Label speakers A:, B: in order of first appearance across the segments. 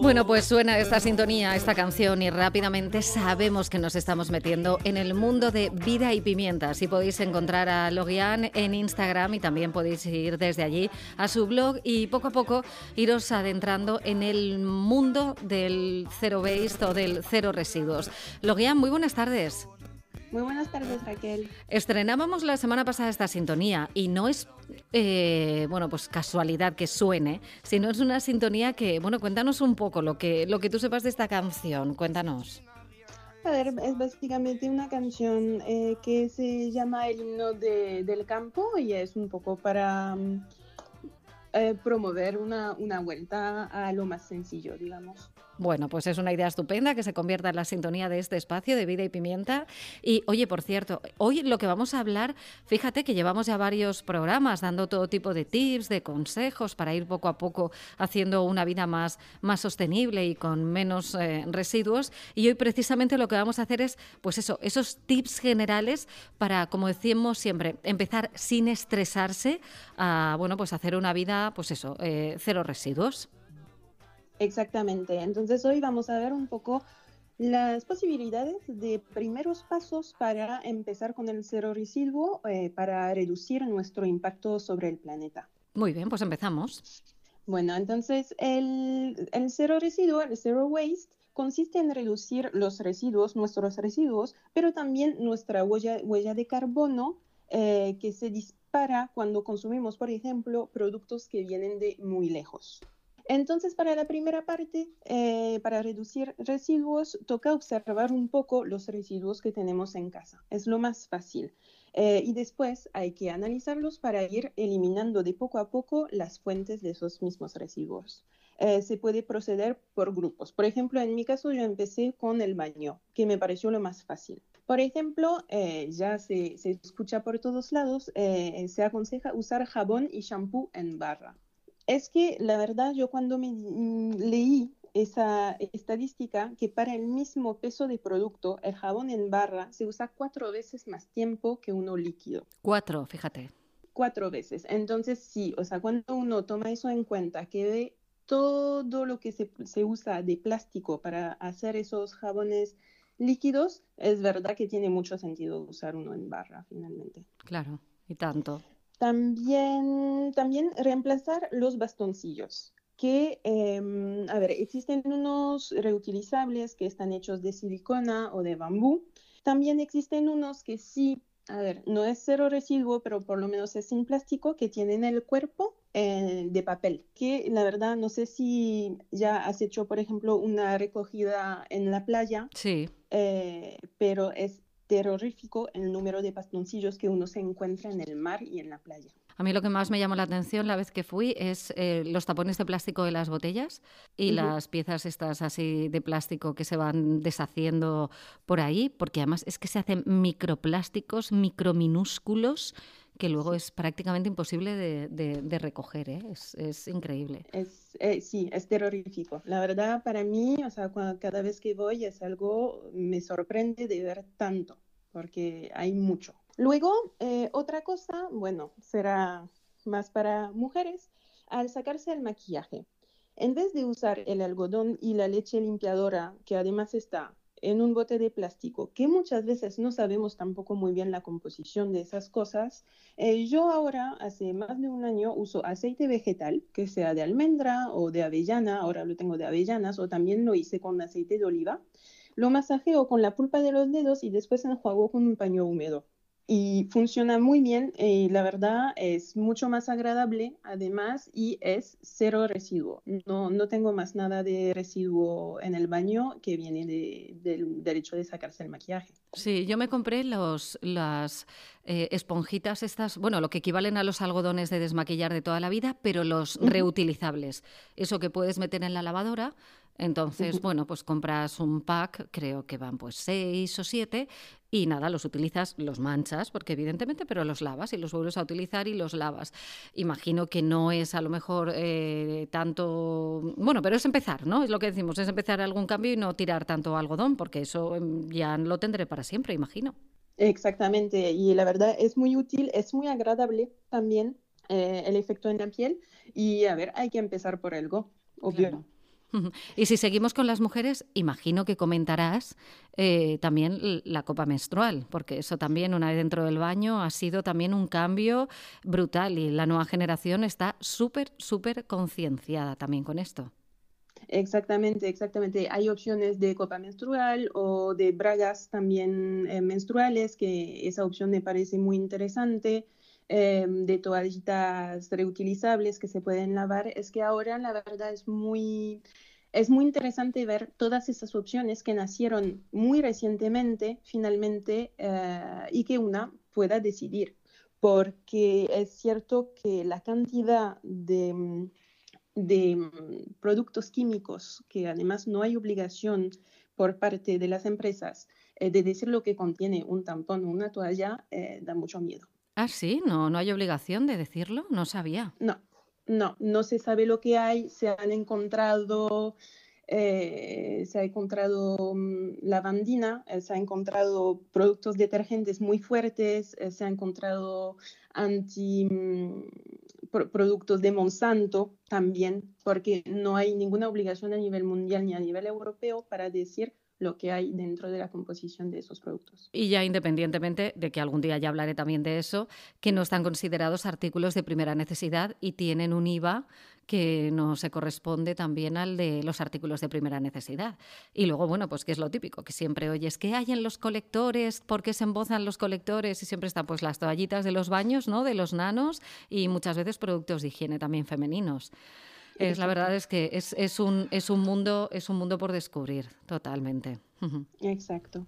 A: Bueno, pues suena esta sintonía, esta canción y rápidamente sabemos que nos estamos metiendo en el mundo de vida y pimienta. Si podéis encontrar a Logian en Instagram y también podéis ir desde allí a su blog y poco a poco iros adentrando en el mundo del cero waste o del cero residuos. Logian, muy buenas tardes.
B: Muy buenas tardes, Raquel.
A: Estrenábamos la semana pasada esta sintonía y no es, eh, bueno, pues casualidad que suene, sino es una sintonía que, bueno, cuéntanos un poco lo que, lo que tú sepas de esta canción, cuéntanos.
B: A ver, es básicamente una canción eh, que se llama El himno del campo y es un poco para mm, eh, promover una, una vuelta a lo más sencillo, digamos.
A: Bueno, pues es una idea estupenda que se convierta en la sintonía de este espacio de vida y pimienta. Y oye, por cierto, hoy lo que vamos a hablar, fíjate que llevamos ya varios programas dando todo tipo de tips, de consejos para ir poco a poco haciendo una vida más, más sostenible y con menos eh, residuos. Y hoy precisamente lo que vamos a hacer es, pues eso, esos tips generales para, como decimos siempre, empezar sin estresarse a, bueno, pues hacer una vida, pues eso, eh, cero residuos.
B: Exactamente. Entonces hoy vamos a ver un poco las posibilidades de primeros pasos para empezar con el cero residuo eh, para reducir nuestro impacto sobre el planeta.
A: Muy bien, pues empezamos.
B: Bueno, entonces el, el cero residuo, el zero waste, consiste en reducir los residuos, nuestros residuos, pero también nuestra huella, huella de carbono eh, que se dispara cuando consumimos, por ejemplo, productos que vienen de muy lejos. Entonces, para la primera parte, eh, para reducir residuos, toca observar un poco los residuos que tenemos en casa. Es lo más fácil. Eh, y después hay que analizarlos para ir eliminando de poco a poco las fuentes de esos mismos residuos. Eh, se puede proceder por grupos. Por ejemplo, en mi caso yo empecé con el baño, que me pareció lo más fácil. Por ejemplo, ya se, se, escucha por todos lados, se aconseja usar jabón y shampoo en barra. Es que la verdad yo cuando me mm, leí esa estadística que para el mismo peso de producto, el jabón en barra se usa cuatro veces más tiempo que uno líquido.
A: Cuatro, fíjate.
B: Cuatro veces. Entonces sí, o sea, cuando uno toma eso en cuenta, que ve todo lo que se, se usa de plástico para hacer esos jabones líquidos, es verdad que tiene mucho sentido usar uno en barra finalmente.
A: Claro, y tanto.
B: También, también reemplazar los bastoncillos, que, em, a ver, existen unos reutilizables que están hechos de silicona o de bambú. También existen unos que sí, a ver, no es cero residuo, pero por lo menos es sin plástico, que tienen el cuerpo eh, de papel, que la verdad no sé si ya has hecho, por ejemplo, una recogida en la playa.
A: Sí.
B: Eh, pero es terrorífico el número de bastoncillos que uno se encuentra en el mar y en la playa.
A: A mí lo que más me llamó la atención la vez que fui es eh, los tapones de plástico de las botellas y las piezas estas así de plástico que se van deshaciendo por ahí, porque además es que se hacen microplásticos, microminúsculos, que luego es prácticamente imposible de, recoger, ¿eh? es, increíble.
B: Es, eh, sí, es terrorífico. La verdad, para mí, o sea, cada vez que voy es algo, me sorprende de ver tanto, porque hay mucho. Luego, eh, otra cosa, bueno, será más para mujeres, al sacarse el maquillaje. En vez de usar el algodón y la leche limpiadora, que además está en un bote de plástico, que muchas veces no sabemos tampoco muy bien la composición de esas cosas, eh, yo ahora, hace más de un año, uso aceite vegetal, que sea de almendra o de avellana, ahora lo tengo de avellanas, o también lo hice con aceite de oliva. Lo masajeo con la pulpa de los dedos y después enjuago con un paño húmedo y funciona muy bien y la verdad es mucho más agradable además y es cero residuo. No, no tengo más nada de residuo en el baño que viene del hecho de sacarse el maquillaje.
A: Sí, yo me compré los, las eh, esponjitas estas, bueno, lo que equivalen a los algodones de desmaquillar de toda la vida, pero los reutilizables. Eso que puedes meter en la lavadora, entonces, bueno, pues compras un pack, creo que van pues seis o siete, y nada, los utilizas, los manchas, porque evidentemente, pero los lavas y los vuelves a utilizar y los lavas. Imagino que no es a lo mejor eh, tanto, bueno, pero es empezar, ¿no? Es lo que decimos, es empezar algún cambio y no tirar tanto algodón, porque eso em, ya lo tendré para siempre, imagino.
B: Exactamente, y la verdad es muy útil, es muy agradable también el efecto en la piel. Y a ver, hay que empezar por algo, obvio.
A: Y si seguimos con las mujeres, imagino que comentarás eh, también la copa menstrual, porque eso también, una vez dentro del baño, ha sido también un cambio brutal y la nueva generación está súper, súper concienciada también con esto.
B: Exactamente, exactamente. Hay opciones de copa menstrual o de bragas también eh, menstruales, que esa opción me parece muy interesante. Em, de toallitas reutilizables que se pueden lavar, es que ahora la verdad es muy, es muy interesante ver todas esas opciones que nacieron muy recientemente, finalmente, eh, y que una pueda decidir, porque es cierto que la cantidad de, de mm, productos químicos, que además no hay obligación por parte de las empresas eh, de decir lo que contiene un tampón o una toalla, eh, da mucho miedo.
A: Ah, sí, no, no hay obligación de decirlo, no sabía.
B: No, no, no se sabe lo que hay, se han encontrado, eh, se ha encontrado mm, lavandina, eh, se ha encontrado productos detergentes muy fuertes, eh, se ha encontrado anti mm, productos de Monsanto también, porque no hay ninguna obligación a nivel mundial ni a nivel europeo para decir lo que hay dentro de la composición de esos productos.
A: Y ya independientemente de que algún día ya hablaré también de eso, que no están considerados artículos de primera necesidad y tienen un IVA que no se corresponde también al de los artículos de primera necesidad. Y luego, bueno, pues que es lo típico, que siempre oyes, ¿qué hay en los colectores? ¿Por qué se embozan los colectores? Y siempre están pues las toallitas de los baños, ¿no? De los nanos y muchas veces productos de higiene también femeninos. Es, la verdad es que es, es, un, es, un mundo, es un mundo por descubrir, totalmente.
B: Exacto.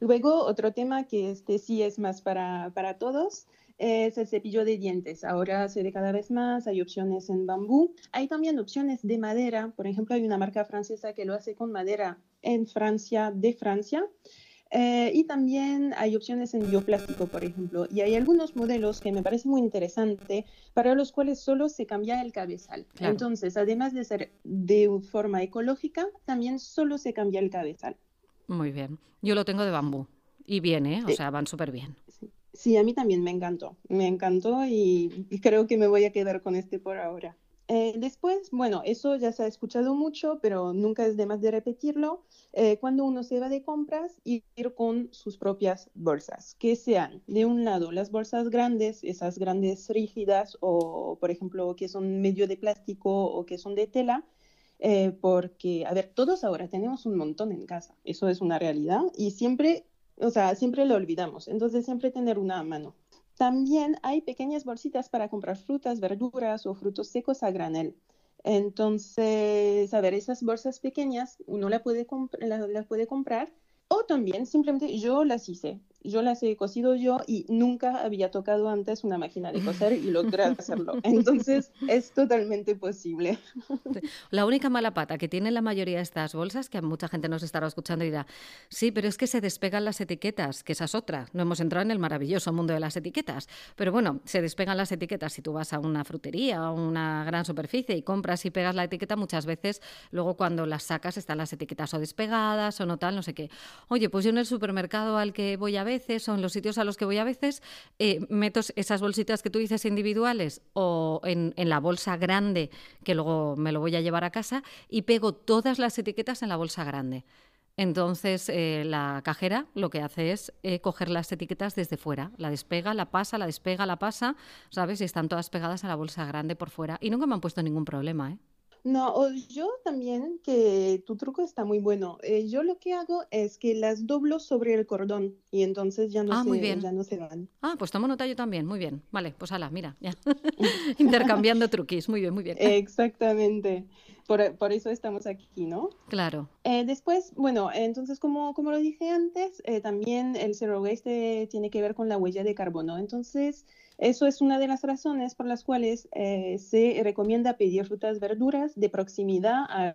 B: Luego, otro tema que este sí es más para, para todos es el cepillo de dientes. Ahora se ve cada vez más, hay opciones en bambú. Hay también opciones de madera. Por ejemplo, hay una marca francesa que lo hace con madera en Francia, de Francia. Eh, y también hay opciones en bioplástico, por ejemplo. Y hay algunos modelos que me parece muy interesante para los cuales solo se cambia el cabezal. Entonces, además de ser de forma ecológica, también solo se cambia el cabezal.
A: Muy bien. Yo lo tengo de bambú. Y bien, ¿eh? O sea, van súper bien.
B: Sí. a mí también me encantó. Me encantó y creo que me voy a quedar con este por ahora. Eh, después, bueno, eso ya se ha escuchado mucho, pero nunca es de más de repetirlo. Eh, cuando uno se va de compras, ir con sus propias bolsas, que sean de un lado las bolsas grandes, esas grandes rígidas, o por ejemplo, que son medio de plástico o que son de tela, eh, porque, a ver, todos ahora tenemos un montón en casa, eso es una realidad, y siempre, o sea, siempre lo olvidamos, entonces siempre tener una a mano. También hay pequeñas bolsitas para comprar frutas, verduras o frutos secos a granel. Entonces, a ver, esas bolsas pequeñas uno las puede, comprar o también simplemente yo las hice yo las he cosido yo y nunca había tocado antes una máquina de coser y logré hacerlo. Entonces es totalmente posible.
A: La única mala pata que tiene la mayoría de estas bolsas, que mucha gente nos estará escuchando y dirá, sí, pero es que se despegan las etiquetas, que esa es otra. No hemos entrado en el maravilloso mundo de las etiquetas. Pero bueno, se despegan las etiquetas. Si tú vas a una frutería o una gran superficie y compras y pegas la etiqueta, muchas veces luego cuando las sacas están las etiquetas o despegadas o no tal, no sé qué. Oye, pues yo en el supermercado al que voy a ver, veces o en los sitios a los que voy a veces, eh, meto esas bolsitas que tú dices individuales o en, la bolsa grande, que luego me lo voy a llevar a casa, y pego todas las etiquetas en la bolsa grande. Entonces, eh, la cajera lo que hace es eh, coger las etiquetas desde fuera. La despega, la pasa, la despega, la pasa, ¿sabes? Y están todas pegadas a la bolsa grande por fuera. Y nunca me han puesto ningún problema, ¿eh?
B: No, yo también, que tu truco está muy bueno. Eh, yo lo que hago es que las doblo sobre el cordón y entonces ya no, ah, se, ya no se van.
A: Ah, pues tomo nota yo también, muy bien. Vale, pues ala, mira, ya. Intercambiando truquis, muy bien, muy bien.
B: Exactamente. Por, por, eso estamos aquí, ¿no?
A: Claro.
B: Eh, después, bueno, entonces como, como lo dije antes, eh, también el zero waste tiene que ver con la huella de carbono. Entonces, eso es una de las razones por las cuales eh, se recomienda pedir frutas, verduras de proximidad a,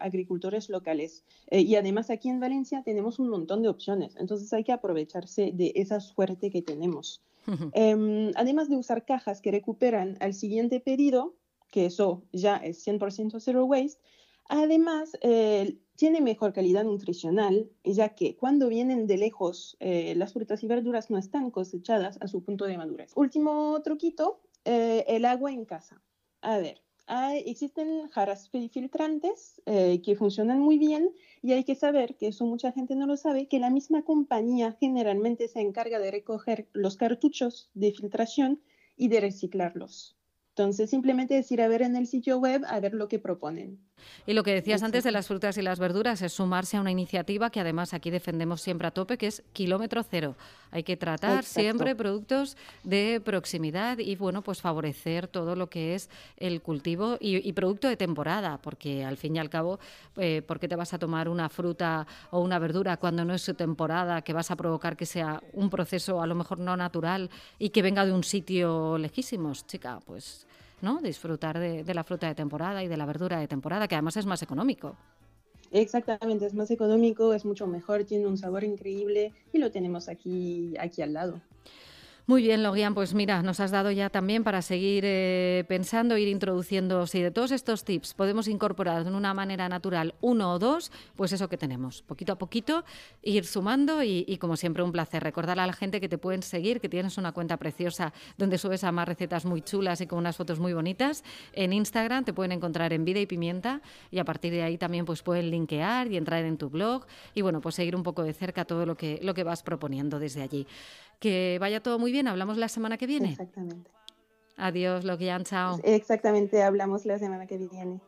B: agricultores locales. Eh, y además aquí en Valencia tenemos un montón de opciones, entonces hay que aprovecharse de esa suerte que tenemos. Em, además de usar cajas que recuperan al siguiente pedido, que eso ya es 100% zero waste, además eh, tiene mejor calidad nutricional, ya que cuando vienen de lejos, eh, las frutas y verduras no están cosechadas a su punto de madurez. Último truquito Eh, el agua en casa. A ver, existen jarras filtrantes eh, que funcionan muy bien y hay que saber, que eso mucha gente no lo sabe, que la misma compañía generalmente se encarga de recoger los cartuchos de filtración y de reciclarlos. Entonces, simplemente es ir a ver en el sitio web a ver lo que proponen.
A: Y lo que decías antes de las frutas y las verduras es sumarse a una iniciativa que además aquí defendemos siempre a tope, que es kilómetro cero. Hay que tratar siempre productos de proximidad y, bueno, pues favorecer todo lo que es el cultivo y, producto de temporada, porque al fin y al cabo, eh, ¿por qué te vas a tomar una fruta o una verdura cuando no es su temporada, que vas a provocar que sea un proceso a lo mejor no natural y que venga de un sitio lejísimos, chica? Pues ¿no? Disfrutar de, de la fruta de temporada y de la verdura de temporada, que además es más económico.
B: Exactamente, es más económico, es mucho mejor, tiene un sabor increíble y lo tenemos aquí, aquí al lado.
A: Muy bien, Logian, pues mira, nos has dado ya también para seguir eh, pensando, ir introduciendo, si de todos estos tips podemos incorporar de una manera natural uno o dos, pues eso que tenemos, poquito a poquito, ir sumando y, como siempre un placer recordar a la gente que te pueden seguir, que tienes una cuenta preciosa donde subes a más recetas muy chulas y con unas fotos muy bonitas. En Instagram te pueden encontrar en Vida y Pimienta y a partir de ahí también pues pueden linkear y entrar en tu blog y bueno, pues seguir un poco de cerca todo lo que, lo que vas proponiendo desde allí. Que vaya todo muy bien, hablamos la semana que viene.
B: Exactamente.
A: Adiós, chao.
B: Exactamente, hablamos la semana que viene.